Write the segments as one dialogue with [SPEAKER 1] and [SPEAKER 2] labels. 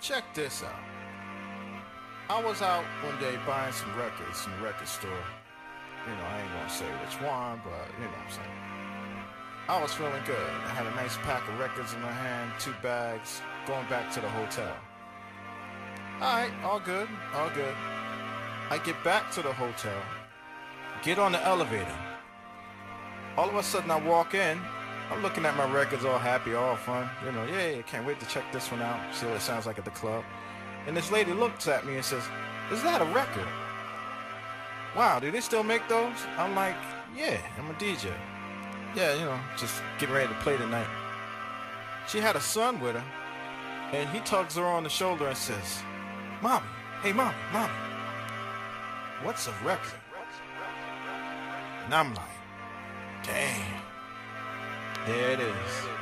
[SPEAKER 1] check this out. I was out one day buying some records in the record store. You know, I ain't gonna say which one, but you know what I'm saying. I was feeling good. I had a nice pack of records in my hand, two bags, going back to the hotel. Alright, all good, all good. I get back to the hotel, get on the elevator. All of a sudden, I walk in. I'm looking at my records, all happy, all fun. You know, yeah, yeah, can't wait to check this one out, see what it sounds like at the club. And this lady looks at me and says, Is that a record? Wow, do they still make those? I'm like, Yeah, I'm a DJ. Yeah, you know, just getting ready to play tonight. She had a son with her, and he tugs her on the shoulder and says, Mom, hey, mom, mom, what's a record? And I'm like, Damn. There it is.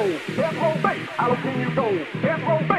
[SPEAKER 2] go. Death row base, I'll see you go.
[SPEAKER 3] Death row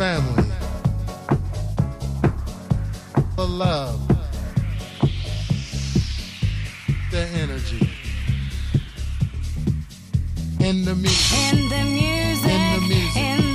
[SPEAKER 3] family, the love, the energy, In the music,
[SPEAKER 2] In the music,
[SPEAKER 3] In the music.
[SPEAKER 2] And the music.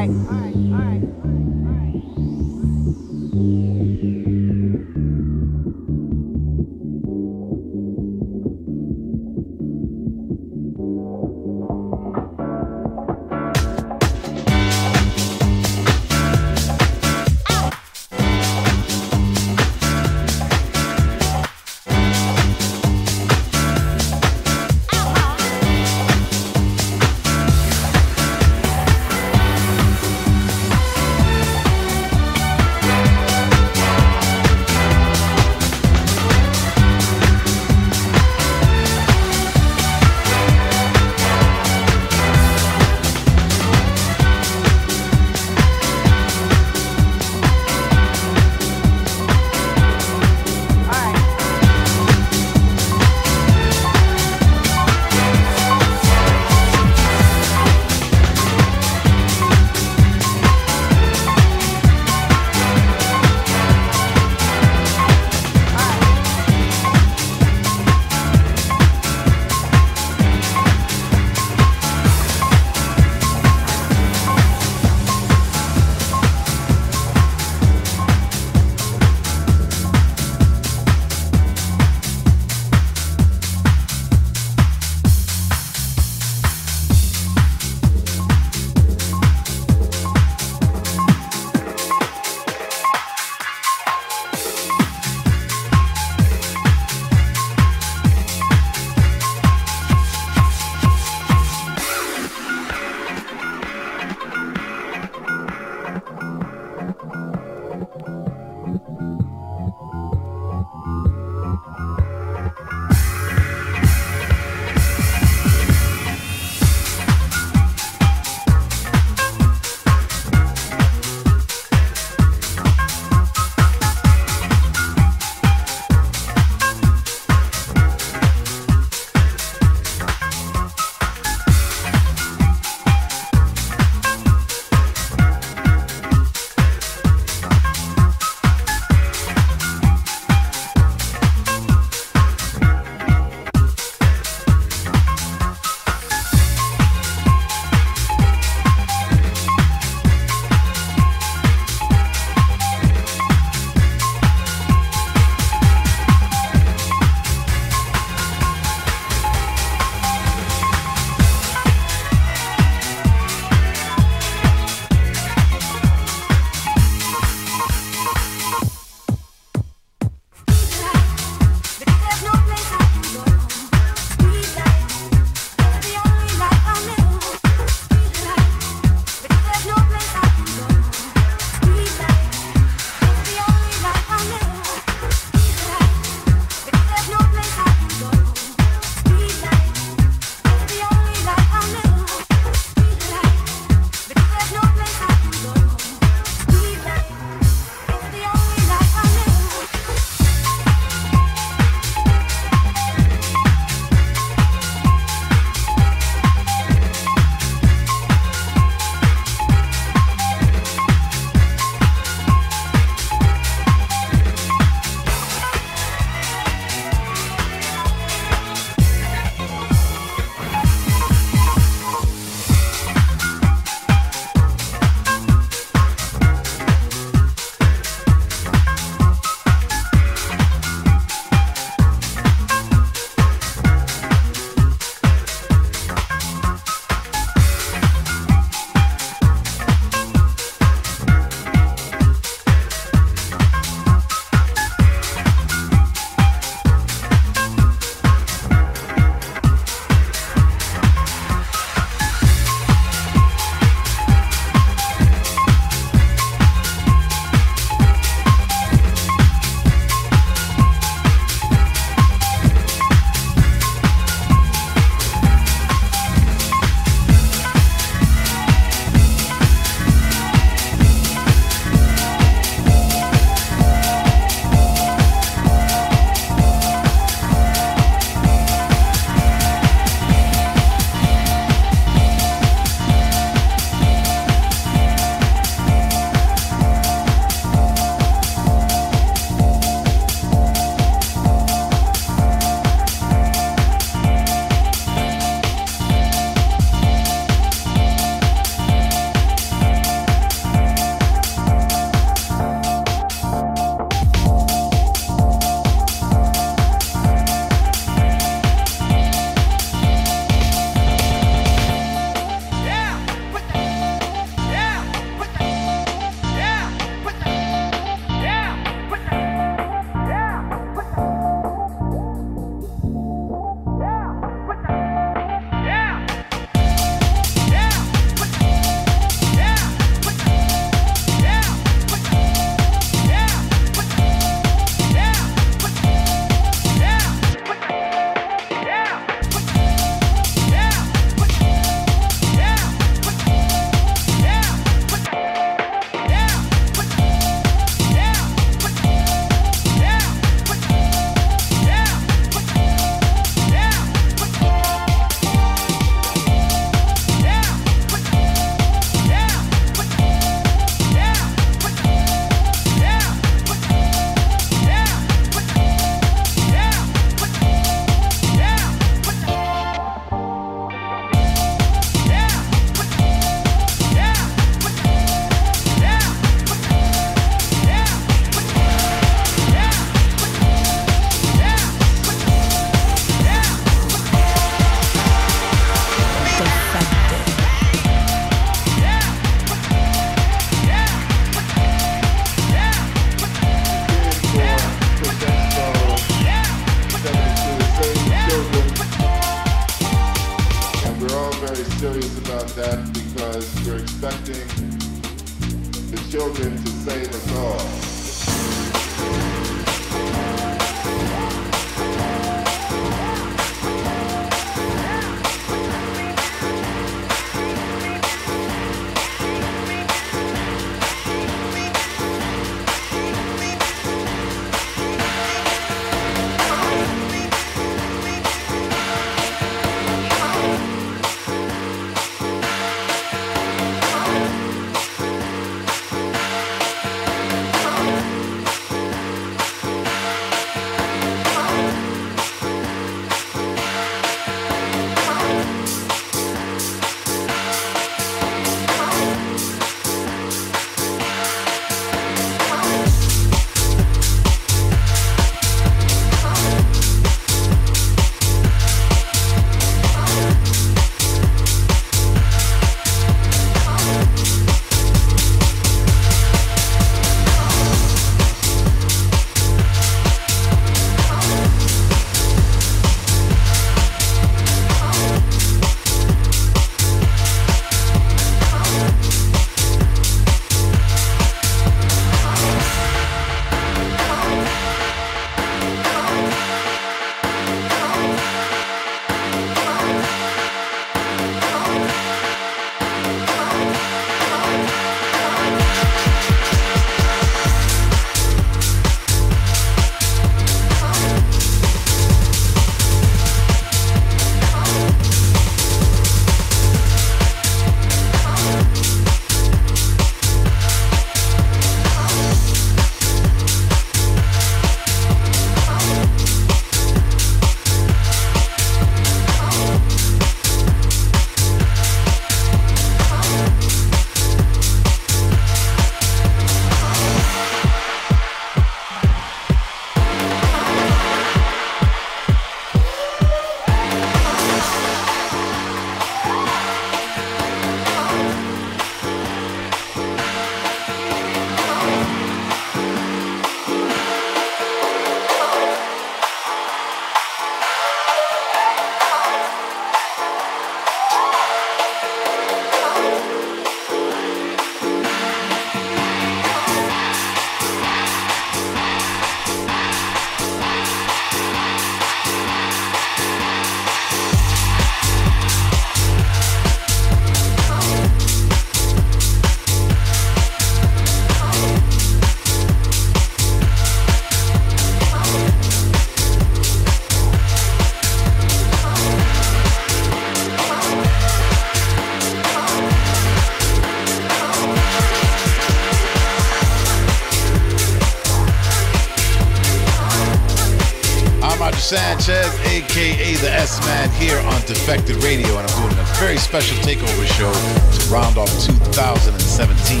[SPEAKER 1] Aka the S Man, here on Defected Radio, and I'm doing a very special takeover show to round off 2017.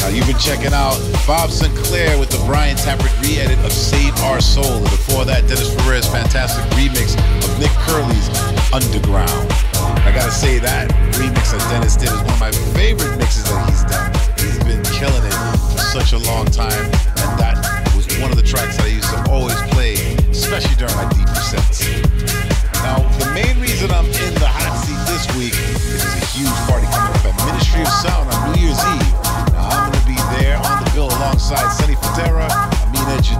[SPEAKER 1] Now, you've been checking out Bob Sinclar with the Brian Tappert re edit of Save Our Soul, and before that, Dennis Ferrer's fantastic remix of Nick Curly's Underground. I gotta say, that remix that Dennis did is one of my favorite mixes that he's done. He's been killing it for such a long time, and that was one of the tracks that I used to always play, especially during my deep sets. Now, the main reason I'm in the hot seat this week is a huge party coming up at Ministry of Sound on New Year's Eve. Now, I'm going to be there on the bill alongside Sonny Fodera, Amine Edge